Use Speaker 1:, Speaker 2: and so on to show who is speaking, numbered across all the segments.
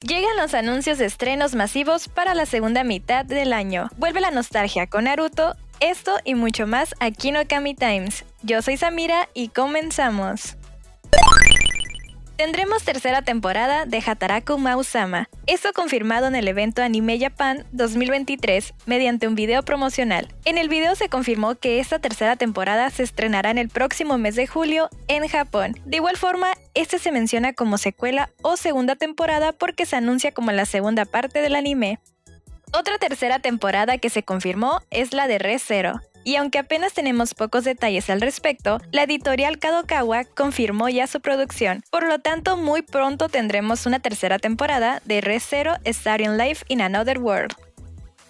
Speaker 1: Llegan los anuncios de estrenos masivos para la segunda mitad del año. Vuelve la nostalgia con Naruto, esto y mucho más aquí en Okami Times. Yo soy Samira y comenzamos. Tendremos tercera temporada de Hataraku Mausama, esto confirmado en el evento Anime Japan 2023 mediante un video promocional. En el video se confirmó que esta tercera temporada se estrenará en el próximo mes de julio en Japón. De igual forma, este se menciona como secuela o segunda temporada porque se anuncia como la segunda parte del anime. Otra tercera temporada que se confirmó es la de Re Zero, y aunque apenas tenemos pocos detalles al respecto, la editorial Kadokawa confirmó ya su producción. Por lo tanto, muy pronto tendremos una tercera temporada de Re Zero Starting Life in Another World.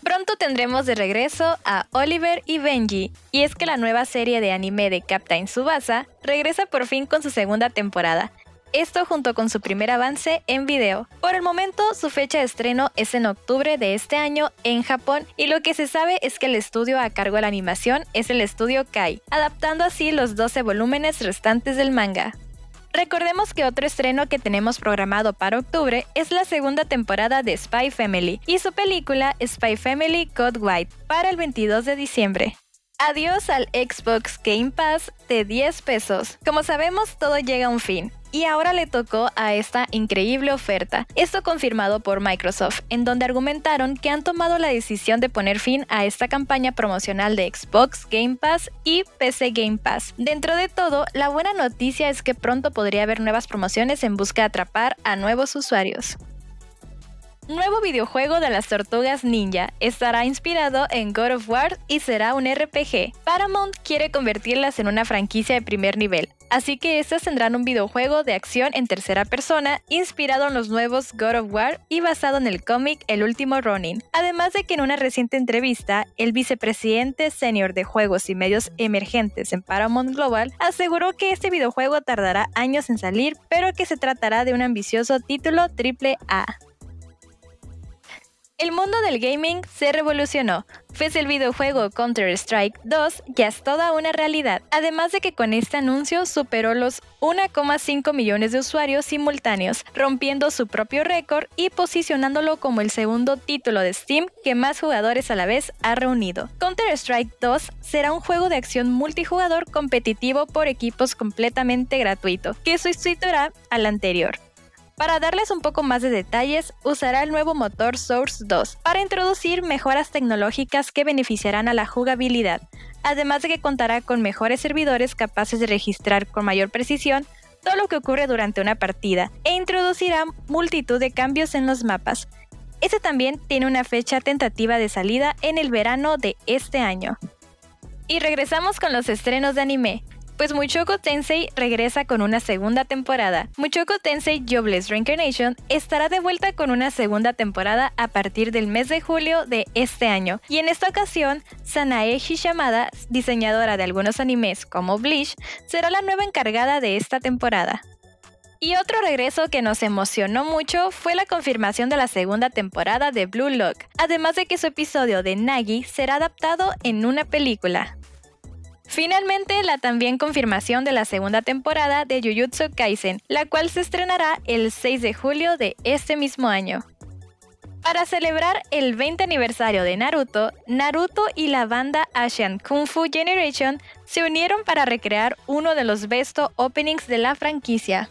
Speaker 1: Pronto tendremos de regreso a Oliver y Benji, y es que la nueva serie de anime de Captain Tsubasa regresa por fin con su segunda temporada, esto junto con su primer avance en video. Por el momento, su fecha de estreno es en octubre de este año en Japón y lo que se sabe es que el estudio a cargo de la animación es el estudio Kai, adaptando así los 12 volúmenes restantes del manga. Recordemos que otro estreno que tenemos programado para octubre es la segunda temporada de Spy Family y su película Spy Family Code White para el 22 de diciembre. Adiós al Xbox Game Pass de 10 pesos. Como sabemos, todo llega a un fin y ahora le tocó a esta increíble oferta. Esto confirmado por Microsoft, en donde argumentaron que han tomado la decisión de poner fin a esta campaña promocional de Xbox Game Pass y PC Game Pass. Dentro de todo, la buena noticia es que pronto podría haber nuevas promociones en busca de atrapar a nuevos usuarios. Nuevo videojuego de las tortugas ninja estará inspirado en God of War y será un RPG. Paramount quiere convertirlas en una franquicia de primer nivel, así que estas tendrán un videojuego de acción en tercera persona inspirado en los nuevos God of War y basado en el cómic El último Ronin. Además de que en una reciente entrevista, el vicepresidente senior de juegos y medios emergentes en Paramount Global aseguró que este videojuego tardará años en salir, pero que se tratará de un ambicioso título AAA. El mundo del gaming se revolucionó, pues el videojuego Counter-Strike 2 ya es toda una realidad, además de que con este anuncio superó los 1,5 millones de usuarios simultáneos, rompiendo su propio récord y posicionándolo como el segundo título de Steam que más jugadores a la vez ha reunido. Counter-Strike 2 será un juego de acción multijugador competitivo por equipos completamente gratuito, que sustituirá al anterior. Para darles un poco más de detalles, usará el nuevo motor Source 2 para introducir mejoras tecnológicas que beneficiarán a la jugabilidad, además de que contará con mejores servidores capaces de registrar con mayor precisión todo lo que ocurre durante una partida e introducirá multitud de cambios en los mapas. Este también tiene una fecha tentativa de salida en el verano de este año. Y regresamos con los estrenos de anime pues Muchoku Tensei regresa con una segunda temporada. Muchoku Tensei Jobless Reincarnation estará de vuelta con una segunda temporada a partir del mes de julio de este año. Y en esta ocasión, Sanae Hishamada, diseñadora de algunos animes como Bleach, será la nueva encargada de esta temporada. Y otro regreso que nos emocionó mucho fue la confirmación de la segunda temporada de Blue Lock, además de que su episodio de Nagi será adaptado en una película. Finalmente, la también confirmación de la segunda temporada de Jujutsu Kaisen, la cual se estrenará el 6 de julio de este mismo año. Para celebrar el 20 aniversario de Naruto, Naruto y la banda Asian Kung Fu Generation se unieron para recrear uno de los besto openings de la franquicia.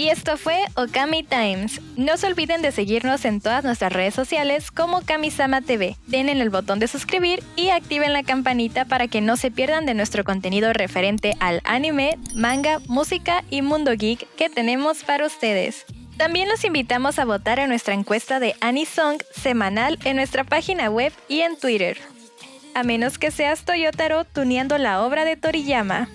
Speaker 1: Y esto fue Okami Times. No se olviden de seguirnos en todas nuestras redes sociales como Kamisama TV. Den en el botón de suscribir y activen la campanita para que no se pierdan de nuestro contenido referente al anime, manga, música y mundo geek que tenemos para ustedes. También los invitamos a votar en nuestra encuesta de Anisong semanal en nuestra página web y en Twitter. A menos que seas Toyotaro tuneando la obra de Toriyama.